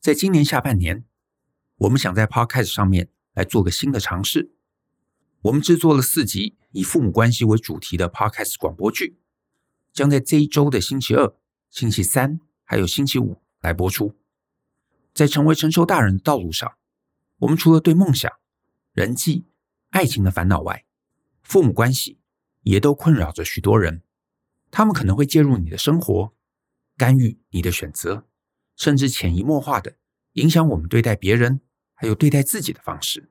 在今年下半年，我们想在 Podcast 上面来做个新的尝试。我们制作了四集以父母关系为主题的 Podcast 广播剧，将在这一周的星期二、星期三还有星期五来播出。在成为成熟大人的道路上，我们除了对梦想、人际、爱情的烦恼外，父母关系也都困扰着许多人。他们可能会介入你的生活，干预你的选择，甚至潜移默化的影响我们对待别人还有对待自己的方式。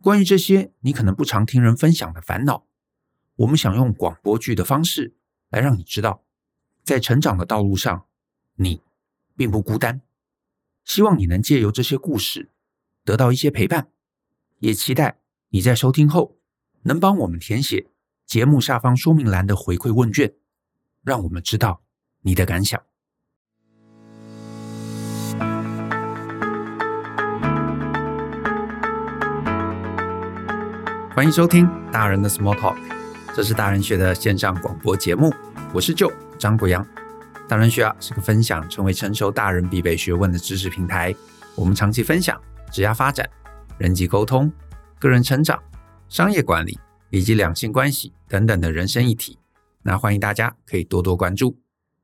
关于这些你可能不常听人分享的烦恼，我们想用广播剧的方式来让你知道，在成长的道路上，你并不孤单。希望你能借由这些故事得到一些陪伴，也期待你在收听后能帮我们填写节目下方说明栏的回馈问卷，让我们知道你的感想。欢迎收听大人的 Small Talk，这是大人学的线上广播节目，我是 Joe 张国阳。大人学啊，是个分享成为成熟大人必备学问的知识平台。我们长期分享职业发展、人际沟通、个人成长、商业管理以及两性关系等等的人生议题。那欢迎大家可以多多关注。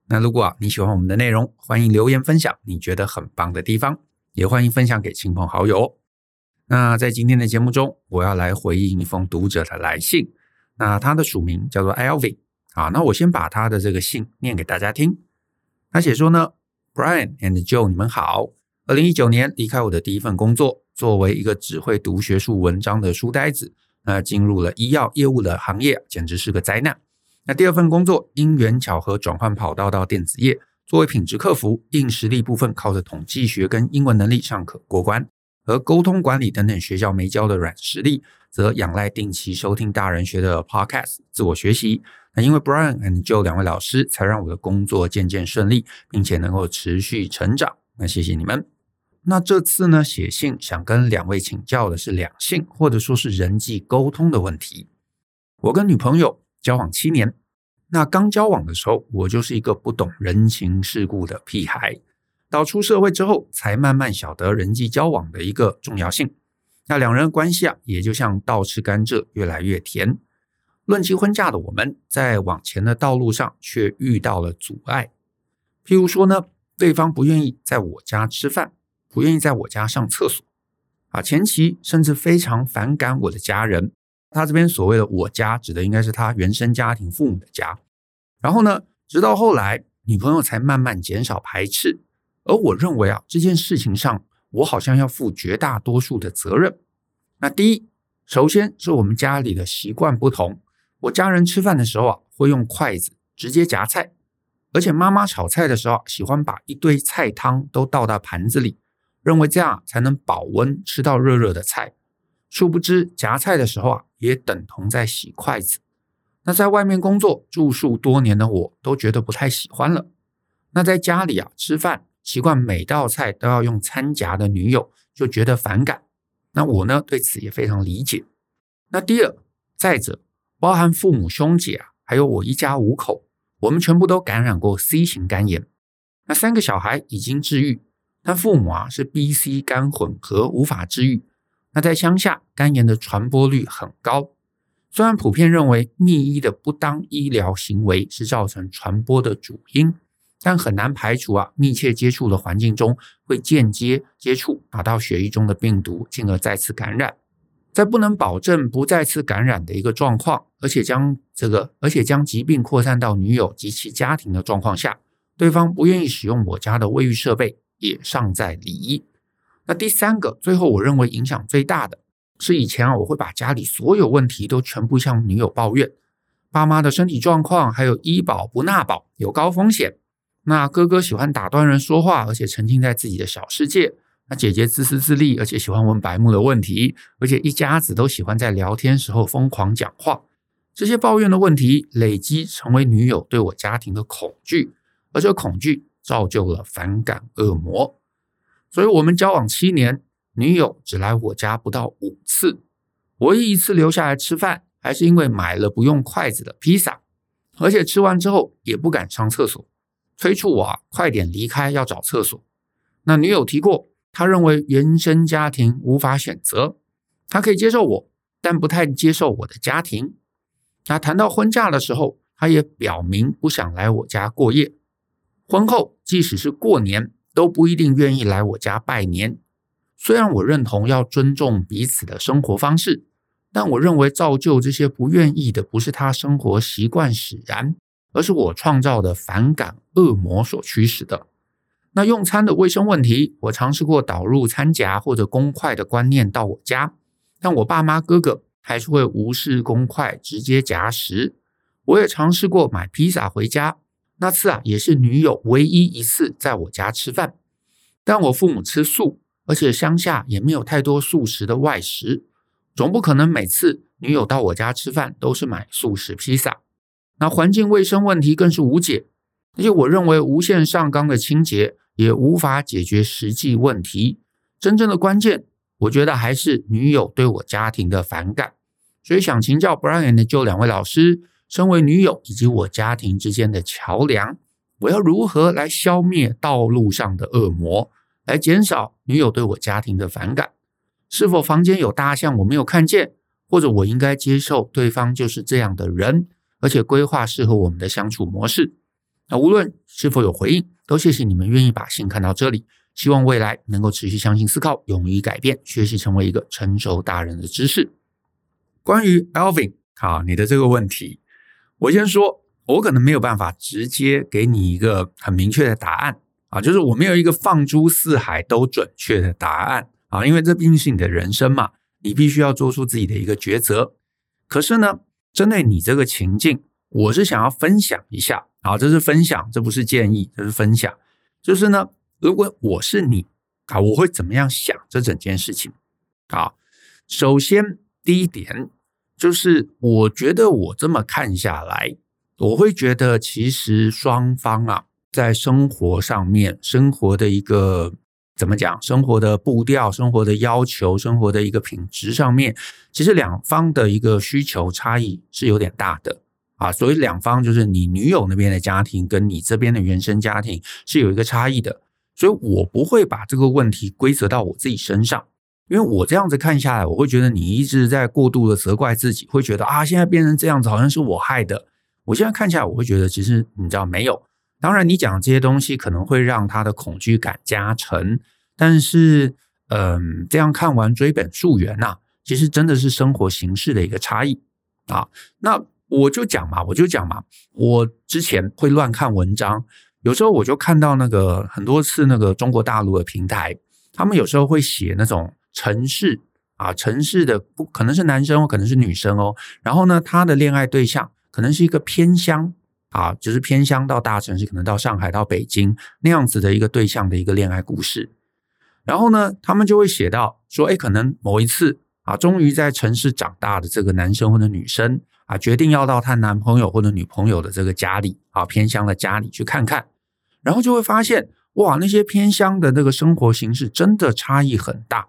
那如果你喜欢我们的内容，欢迎留言分享你觉得很棒的地方，也欢迎分享给亲朋好友。那在今天的节目中，我要来回应一封读者的来信。那他的署名叫做 Alvin 啊。那我先把他的这个信念给大家听。他写说呢，Brian and Joe，你们好。二零一九年离开我的第一份工作，作为一个只会读学术文章的书呆子，那进入了医药业务的行业，简直是个灾难。那第二份工作因缘巧合转换跑道到电子业，作为品质客服，硬实力部分靠着统计学跟英文能力尚可过关，而沟通管理等等学校没教的软实力，则仰赖定期收听大人学的 Podcast 自我学习。那因为 Brian and Joe 两位老师，才让我的工作渐渐顺利，并且能够持续成长。那谢谢你们。那这次呢，写信想跟两位请教的是两性或者说是人际沟通的问题。我跟女朋友交往七年，那刚交往的时候，我就是一个不懂人情世故的屁孩。到出社会之后，才慢慢晓得人际交往的一个重要性。那两人的关系啊，也就像倒吃甘蔗，越来越甜。论及婚嫁的我们，在往前的道路上却遇到了阻碍。譬如说呢，对方不愿意在我家吃饭，不愿意在我家上厕所，啊，前期甚至非常反感我的家人。他这边所谓的“我家”，指的应该是他原生家庭父母的家。然后呢，直到后来，女朋友才慢慢减少排斥。而我认为啊，这件事情上，我好像要负绝大多数的责任。那第一，首先是我们家里的习惯不同。我家人吃饭的时候啊，会用筷子直接夹菜，而且妈妈炒菜的时候喜欢把一堆菜汤都倒到盘子里，认为这样才能保温吃到热热的菜。殊不知夹菜的时候啊，也等同在洗筷子。那在外面工作住宿多年的我都觉得不太喜欢了。那在家里啊吃饭，习惯每道菜都要用餐夹的女友就觉得反感。那我呢，对此也非常理解。那第二，再者。包含父母、兄姐啊，还有我一家五口，我们全部都感染过 C 型肝炎。那三个小孩已经治愈，但父母啊是 B、C 肝混合，无法治愈。那在乡下，肝炎的传播率很高。虽然普遍认为密医的不当医疗行为是造成传播的主因，但很难排除啊密切接触的环境中会间接接触达到血液中的病毒，进而再次感染。在不能保证不再次感染的一个状况，而且将这个，而且将疾病扩散到女友及其家庭的状况下，对方不愿意使用我家的卫浴设备，也尚在理一。那第三个，最后我认为影响最大的是，以前啊，我会把家里所有问题都全部向女友抱怨，爸妈的身体状况，还有医保不纳保，有高风险。那哥哥喜欢打断人说话，而且沉浸在自己的小世界。那姐姐自私自利，而且喜欢问白目的问题，而且一家子都喜欢在聊天时候疯狂讲话。这些抱怨的问题累积成为女友对我家庭的恐惧，而这恐惧造就了反感恶魔。所以，我们交往七年，女友只来我家不到五次，唯一一次留下来吃饭，还是因为买了不用筷子的披萨，而且吃完之后也不敢上厕所，催促我啊快点离开，要找厕所。那女友提过，她认为原生家庭无法选择，她可以接受我，但不太接受我的家庭。那谈到婚嫁的时候，她也表明不想来我家过夜。婚后，即使是过年，都不一定愿意来我家拜年。虽然我认同要尊重彼此的生活方式，但我认为造就这些不愿意的，不是他生活习惯使然，而是我创造的反感恶魔所驱使的。那用餐的卫生问题，我尝试过导入餐夹或者公筷的观念到我家，但我爸妈哥哥还是会无视公筷，直接夹食。我也尝试过买披萨回家，那次啊也是女友唯一一次在我家吃饭，但我父母吃素。而且乡下也没有太多素食的外食，总不可能每次女友到我家吃饭都是买素食披萨。那环境卫生问题更是无解，而且我认为无限上纲的清洁也无法解决实际问题。真正的关键，我觉得还是女友对我家庭的反感。所以想请教 Brian 的就两位老师，身为女友以及我家庭之间的桥梁，我要如何来消灭道路上的恶魔？来减少女友对我家庭的反感，是否房间有大象我没有看见，或者我应该接受对方就是这样的人，而且规划适合我们的相处模式？那无论是否有回应，都谢谢你们愿意把信看到这里。希望未来能够持续相信、思考、勇于改变，学习成为一个成熟大人的知识。关于 Alvin，好，你的这个问题，我先说，我可能没有办法直接给你一个很明确的答案。啊，就是我没有一个放诸四海都准确的答案啊，因为这毕竟是你的人生嘛，你必须要做出自己的一个抉择。可是呢，针对你这个情境，我是想要分享一下啊，这是分享，这不是建议，这是分享。就是呢，如果我是你啊，我会怎么样想这整件事情？啊，首先第一点就是，我觉得我这么看下来，我会觉得其实双方啊。在生活上面，生活的一个怎么讲？生活的步调、生活的要求、生活的一个品质上面，其实两方的一个需求差异是有点大的啊。所以两方就是你女友那边的家庭跟你这边的原生家庭是有一个差异的。所以我不会把这个问题归责到我自己身上，因为我这样子看下来，我会觉得你一直在过度的责怪自己，会觉得啊，现在变成这样子，好像是我害的。我现在看起来，我会觉得其实你知道没有。当然，你讲这些东西可能会让他的恐惧感加成，但是，嗯，这样看完追本溯源呐，其实真的是生活形式的一个差异啊。那我就讲嘛，我就讲嘛，我之前会乱看文章，有时候我就看到那个很多次那个中国大陆的平台，他们有时候会写那种城市啊，城市的不可能是男生哦，可能是女生哦，然后呢，他的恋爱对象可能是一个偏乡。啊，就是偏乡到大城市，可能到上海、到北京那样子的一个对象的一个恋爱故事。然后呢，他们就会写到说，哎，可能某一次啊，终于在城市长大的这个男生或者女生啊，决定要到他男朋友或者女朋友的这个家里啊，偏乡的家里去看看。然后就会发现，哇，那些偏乡的那个生活形式真的差异很大。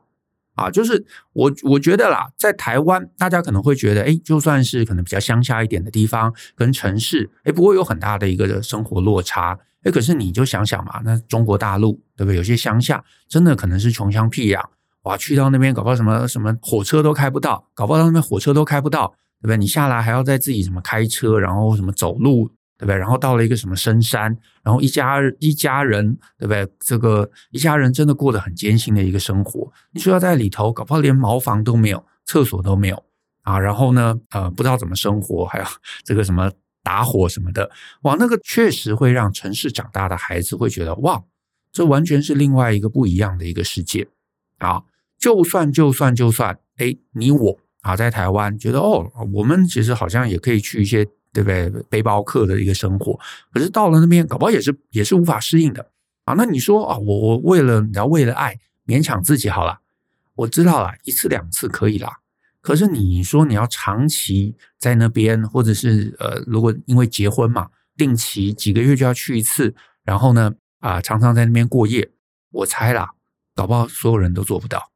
啊，就是我我觉得啦，在台湾，大家可能会觉得，哎，就算是可能比较乡下一点的地方，跟城市，哎，不会有很大的一个生活落差。哎，可是你就想想嘛，那中国大陆，对不对？有些乡下真的可能是穷乡僻壤，哇，去到那边搞不好什么什么火车都开不到，搞不好到那边火车都开不到，对不对？你下来还要再自己什么开车，然后什么走路。对不对？然后到了一个什么深山，然后一家一家人，对不对？这个一家人真的过得很艰辛的一个生活。你说要在里头，搞不好连茅房都没有，厕所都没有啊。然后呢，呃，不知道怎么生活，还有这个什么打火什么的，哇，那个确实会让城市长大的孩子会觉得，哇，这完全是另外一个不一样的一个世界啊。就算就算就算，哎，你我啊，在台湾觉得哦，我们其实好像也可以去一些。对不对？背包客的一个生活，可是到了那边，搞不好也是也是无法适应的啊。那你说啊，我我为了你要为了爱勉强自己好了，我知道了，一次两次可以啦。可是你说你要长期在那边，或者是呃，如果因为结婚嘛，定期几个月就要去一次，然后呢啊，常常在那边过夜，我猜啦，搞不好所有人都做不到。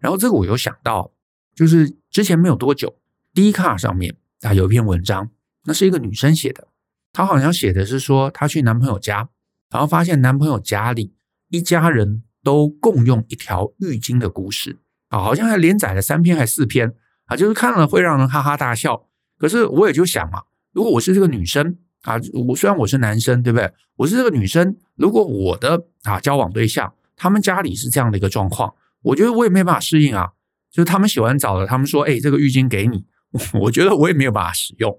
然后这个我又想到，就是之前没有多久，Dcard 上面啊有一篇文章。那是一个女生写的，她好像写的是说，她去男朋友家，然后发现男朋友家里一家人都共用一条浴巾的故事啊，好像还连载了三篇还四篇啊，就是看了会让人哈哈大笑。可是我也就想嘛，如果我是这个女生啊，我虽然我是男生，对不对？我是这个女生，如果我的啊交往对象他们家里是这样的一个状况，我觉得我也没办法适应啊。就是他们洗完澡了，他们说：“哎，这个浴巾给你。” 我觉得我也没有办法使用，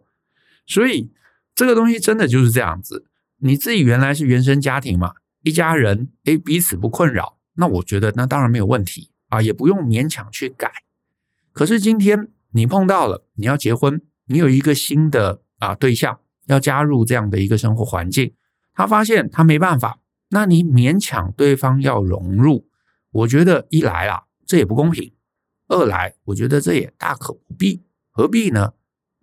所以这个东西真的就是这样子。你自己原来是原生家庭嘛，一家人，哎，彼此不困扰，那我觉得那当然没有问题啊，也不用勉强去改。可是今天你碰到了，你要结婚，你有一个新的啊对象要加入这样的一个生活环境，他发现他没办法，那你勉强对方要融入，我觉得一来啊，这也不公平。二来，我觉得这也大可不必，何必呢？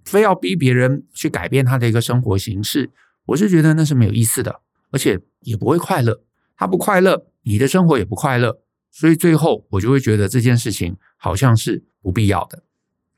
非要逼别人去改变他的一个生活形式，我是觉得那是没有意思的，而且也不会快乐。他不快乐，你的生活也不快乐，所以最后我就会觉得这件事情好像是不必要的。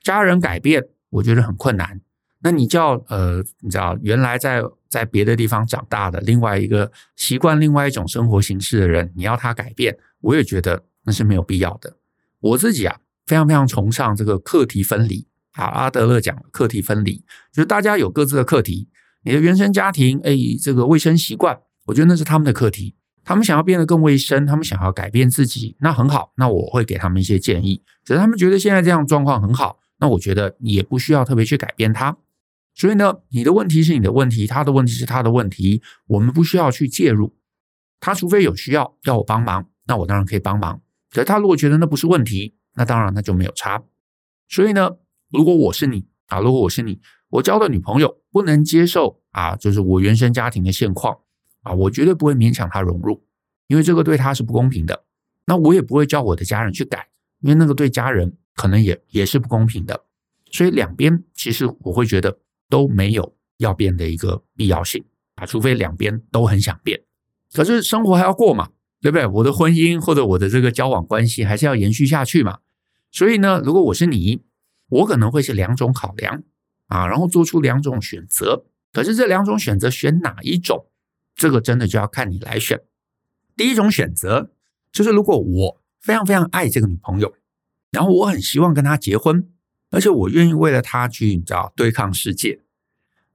家人改变，我觉得很困难。那你叫呃，你知道，原来在在别的地方长大的另外一个习惯另外一种生活形式的人，你要他改变，我也觉得那是没有必要的。我自己啊。非常非常崇尚这个课题分离啊，阿德勒讲课题分离，就是大家有各自的课题。你的原生家庭，哎，这个卫生习惯，我觉得那是他们的课题。他们想要变得更卫生，他们想要改变自己，那很好。那我会给他们一些建议。只是他们觉得现在这样状况很好，那我觉得也不需要特别去改变它。所以呢，你的问题是你的问题，他的问题是他的问题，我们不需要去介入。他除非有需要要我帮忙，那我当然可以帮忙。可是他如果觉得那不是问题，那当然，那就没有差。所以呢，如果我是你啊，如果我是你，我交的女朋友不能接受啊，就是我原生家庭的现况啊，我绝对不会勉强她融入，因为这个对她是不公平的。那我也不会叫我的家人去改，因为那个对家人可能也也是不公平的。所以两边其实我会觉得都没有要变的一个必要性啊，除非两边都很想变。可是生活还要过嘛。对不对？我的婚姻或者我的这个交往关系还是要延续下去嘛。所以呢，如果我是你，我可能会是两种考量啊，然后做出两种选择。可是这两种选择选哪一种，这个真的就要看你来选。第一种选择就是，如果我非常非常爱这个女朋友，然后我很希望跟她结婚，而且我愿意为了她去你知道对抗世界，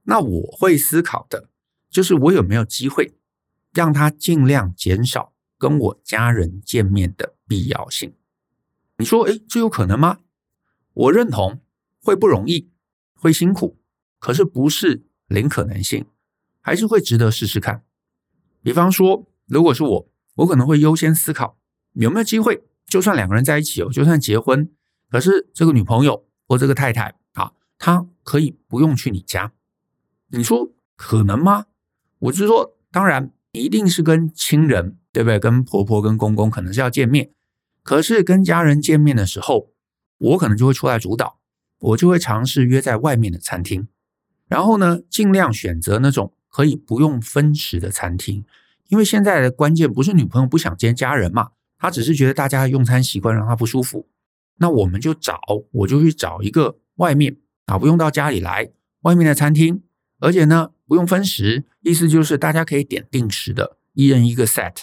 那我会思考的就是我有没有机会让她尽量减少。跟我家人见面的必要性，你说，诶，这有可能吗？我认同会不容易，会辛苦，可是不是零可能性，还是会值得试试看。比方说，如果是我，我可能会优先思考有没有机会，就算两个人在一起哦，就算结婚，可是这个女朋友或这个太太啊，她可以不用去你家。你说可能吗？我是说，当然。一定是跟亲人，对不对？跟婆婆、跟公公可能是要见面，可是跟家人见面的时候，我可能就会出来主导，我就会尝试约在外面的餐厅，然后呢，尽量选择那种可以不用分食的餐厅，因为现在的关键不是女朋友不想见家人嘛，她只是觉得大家用餐习惯让她不舒服，那我们就找，我就去找一个外面啊，不用到家里来，外面的餐厅，而且呢。不用分食，意思就是大家可以点定时的，一人一个 set，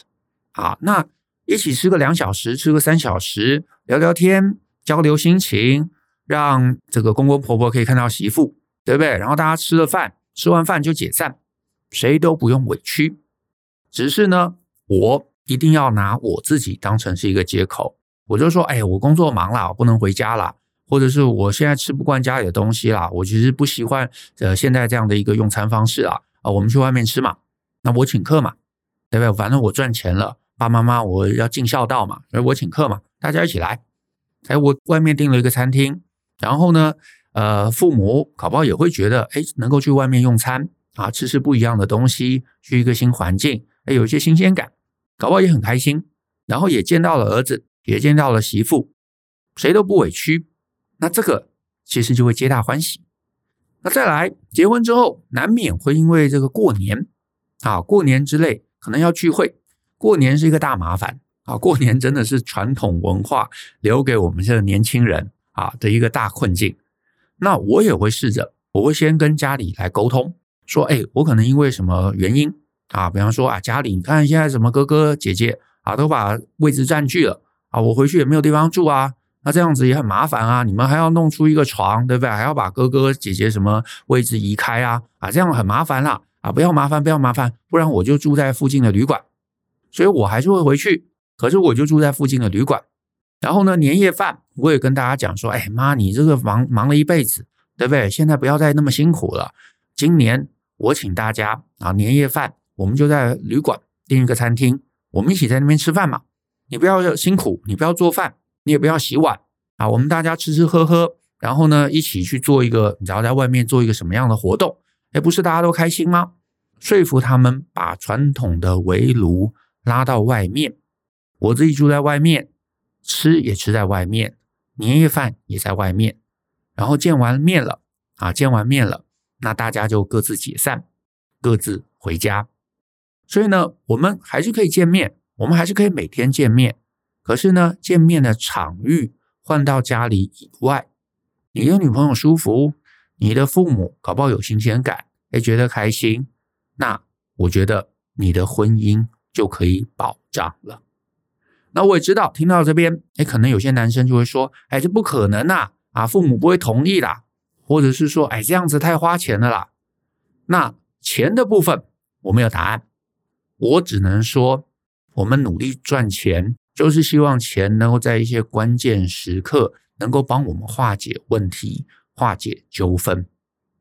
啊，那一起吃个两小时，吃个三小时，聊聊天，交流心情，让这个公公婆婆可以看到媳妇，对不对？然后大家吃了饭，吃完饭就解散，谁都不用委屈。只是呢，我一定要拿我自己当成是一个借口，我就说，哎，我工作忙了，我不能回家了。或者是我现在吃不惯家里的东西啦，我其实不喜欢呃现在这样的一个用餐方式啊啊，我们去外面吃嘛，那我请客嘛，对不对？反正我赚钱了，爸爸妈妈我要尽孝道嘛，所以我请客嘛，大家一起来。哎，我外面订了一个餐厅，然后呢，呃，父母搞不好也会觉得，哎，能够去外面用餐啊，吃吃不一样的东西，去一个新环境，哎，有一些新鲜感，搞不好也很开心。然后也见到了儿子，也见到了媳妇，谁都不委屈。那这个其实就会皆大欢喜。那再来结婚之后，难免会因为这个过年啊，过年之类可能要聚会。过年是一个大麻烦啊，过年真的是传统文化留给我们这个年轻人啊的一个大困境。那我也会试着，我会先跟家里来沟通，说，哎，我可能因为什么原因啊，比方说啊，家里你看现在什么哥哥姐姐啊，都把位置占据了啊，我回去也没有地方住啊，那这样子也很麻烦啊，你们还要弄出一个床，对不对？还要把哥哥姐姐什么位置移开啊，啊，这样很麻烦啦，啊，不要麻烦，不要麻烦，不然我就住在附近的旅馆，所以我还是会回去，可是我就住在附近的旅馆。然后呢，年夜饭我也跟大家讲说，哎妈，你这个忙忙了一辈子，对不对？现在不要再那么辛苦了。今年我请大家啊，年夜饭我们就在旅馆订一个餐厅，我们一起在那边吃饭嘛。你不要辛苦，你不要做饭，你也不要洗碗啊。我们大家吃吃喝喝，然后呢，一起去做一个，你知道在外面做一个什么样的活动？哎，不是大家都开心吗？说服他们把传统的围炉拉到外面，我自己住在外面。吃也吃在外面，年夜饭也在外面，然后见完面了啊，见完面了，那大家就各自解散，各自回家。所以呢，我们还是可以见面，我们还是可以每天见面。可是呢，见面的场域换到家里以外，你的女朋友舒服，你的父母搞不好有新鲜感，也觉得开心，那我觉得你的婚姻就可以保障了。那我也知道，听到这边，哎，可能有些男生就会说，哎，这不可能呐，啊，父母不会同意啦，或者是说，哎，这样子太花钱了啦。那钱的部分我没有答案，我只能说，我们努力赚钱，就是希望钱能够在一些关键时刻能够帮我们化解问题、化解纠纷，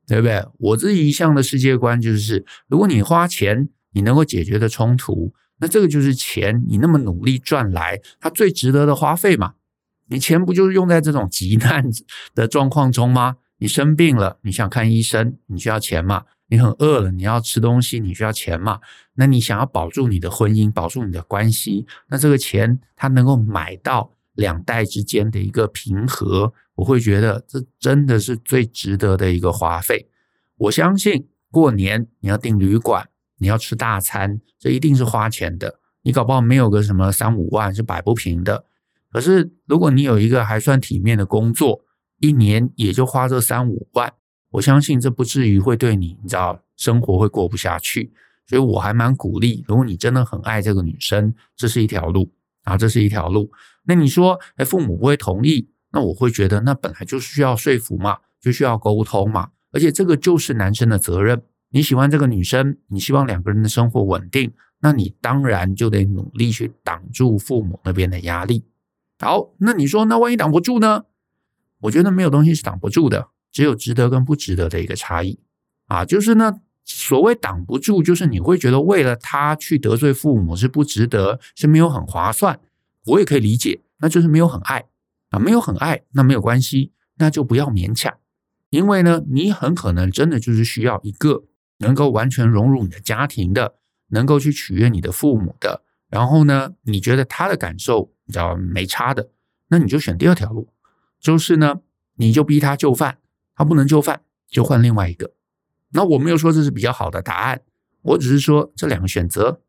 对不对？我自己一向的世界观就是，如果你花钱，你能够解决的冲突。那这个就是钱，你那么努力赚来，它最值得的花费嘛？你钱不就是用在这种急难 的状况中吗？你生病了，你想看医生，你需要钱嘛？你很饿了，你要吃东西，你需要钱嘛？那你想要保住你的婚姻，保住你的关系，那这个钱它能够买到两代之间的一个平和，我会觉得这真的是最值得的一个花费。我相信过年你要订旅馆。你要吃大餐，这一定是花钱的。你搞不好没有个什么三五万是摆不平的。可是如果你有一个还算体面的工作，一年也就花这三五万，我相信这不至于会对你，你知道生活会过不下去。所以我还蛮鼓励，如果你真的很爱这个女生，这是一条路啊，这是一条路。那你说，哎，父母不会同意，那我会觉得那本来就需要说服嘛，就需要沟通嘛，而且这个就是男生的责任。你喜欢这个女生，你希望两个人的生活稳定，那你当然就得努力去挡住父母那边的压力。好，那你说，那万一挡不住呢？我觉得没有东西是挡不住的，只有值得跟不值得的一个差异啊。就是呢，所谓挡不住，就是你会觉得为了他去得罪父母是不值得，是没有很划算。我也可以理解，那就是没有很爱啊，没有很爱，那没有关系，那就不要勉强，因为呢，你很可能真的就是需要一个。能够完全融入你的家庭的，能够去取悦你的父母的，然后呢，你觉得他的感受比较没差的，那你就选第二条路，就是呢，你就逼他就范，他不能就范，就换另外一个。那我没有说这是比较好的答案，我只是说这两个选择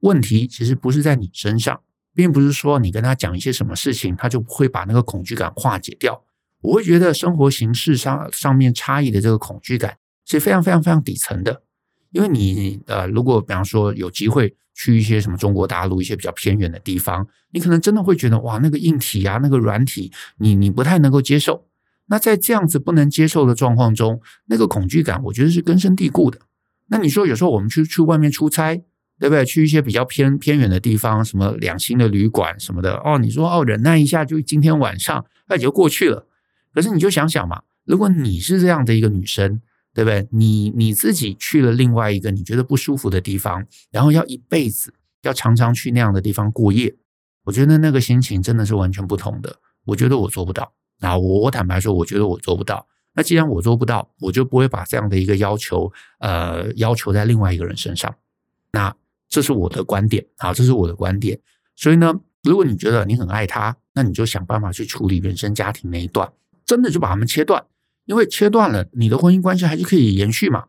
问题其实不是在你身上，并不是说你跟他讲一些什么事情，他就会把那个恐惧感化解掉。我会觉得生活形式上上面差异的这个恐惧感。是非常非常非常底层的，因为你呃，如果比方说有机会去一些什么中国大陆一些比较偏远的地方，你可能真的会觉得哇，那个硬体啊，那个软体，你你不太能够接受。那在这样子不能接受的状况中，那个恐惧感，我觉得是根深蒂固的。那你说有时候我们去去外面出差，对不对？去一些比较偏偏远的地方，什么两星的旅馆什么的，哦，你说哦，忍耐一下，就今天晚上那也就过去了。可是你就想想嘛，如果你是这样的一个女生。对不对？你你自己去了另外一个你觉得不舒服的地方，然后要一辈子要常常去那样的地方过夜，我觉得那个心情真的是完全不同的。我觉得我做不到啊！我我坦白说，我觉得我做不到。那既然我做不到，我就不会把这样的一个要求，呃，要求在另外一个人身上。那这是我的观点啊，这是我的观点。所以呢，如果你觉得你很爱他，那你就想办法去处理原生家庭那一段，真的就把他们切断。因为切断了，你的婚姻关系还是可以延续嘛，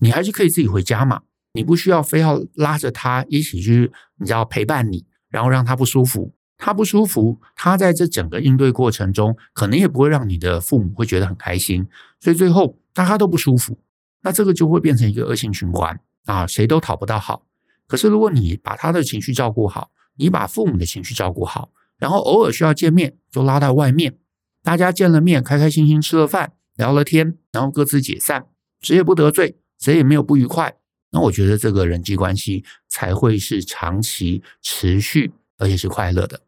你还是可以自己回家嘛，你不需要非要拉着他一起去，你知道陪伴你，然后让他不舒服，他不舒服，他在这整个应对过程中，可能也不会让你的父母会觉得很开心，所以最后大家都不舒服，那这个就会变成一个恶性循环啊，谁都讨不到好。可是如果你把他的情绪照顾好，你把父母的情绪照顾好，然后偶尔需要见面就拉到外面，大家见了面，开开心心吃了饭，聊了天，然后各自解散，谁也不得罪，谁也没有不愉快。那我觉得这个人际关系才会是长期持续，而且是快乐的。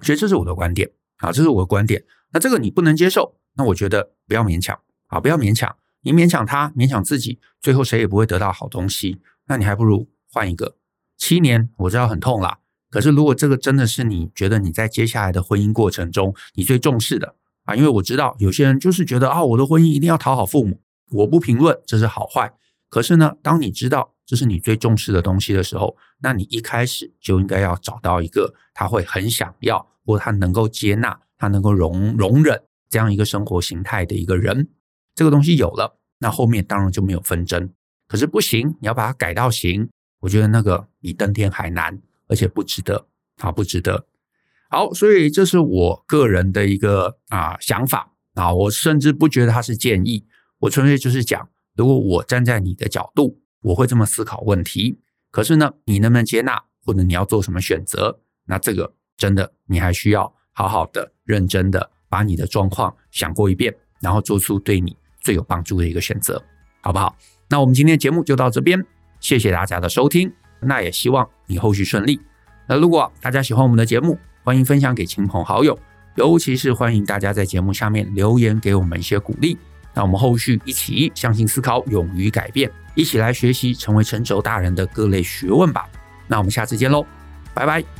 所以这是我的观点啊，这是我的观点。那这个你不能接受，那我觉得不要勉强啊，不要勉强。你勉强他，勉强自己，最后谁也不会得到好东西。那你还不如换一个。七年我知道很痛啦，可是如果这个真的是你觉得你在接下来的婚姻过程中你最重视的啊，因为我知道有些人就是觉得啊，我的婚姻一定要讨好父母。我不评论这是好坏，可是呢，当你知道这是你最重视的东西的时候，那你一开始就应该要找到一个他会很想要，或他能够接纳，他能够容容忍这样一个生活形态的一个人。这个东西有了，那后面当然就没有纷争。可是不行，你要把它改到行，我觉得那个比登天还难，而且不值得啊，不值得。好，所以这是我个人的一个啊想法啊，我甚至不觉得它是建议，我纯粹就是讲，如果我站在你的角度，我会这么思考问题。可是呢，你能不能接纳，或者你要做什么选择？那这个真的你还需要好好的、认真的把你的状况想过一遍，然后做出对你。最有帮助的一个选择，好不好？那我们今天节目就到这边，谢谢大家的收听。那也希望你后续顺利。那如果大家喜欢我们的节目，欢迎分享给亲朋好友，尤其是欢迎大家在节目下面留言给我们一些鼓励。那我们后续一起相信思考，勇于改变，一起来学习成为成熟大人的各类学问吧。那我们下次见喽，拜拜。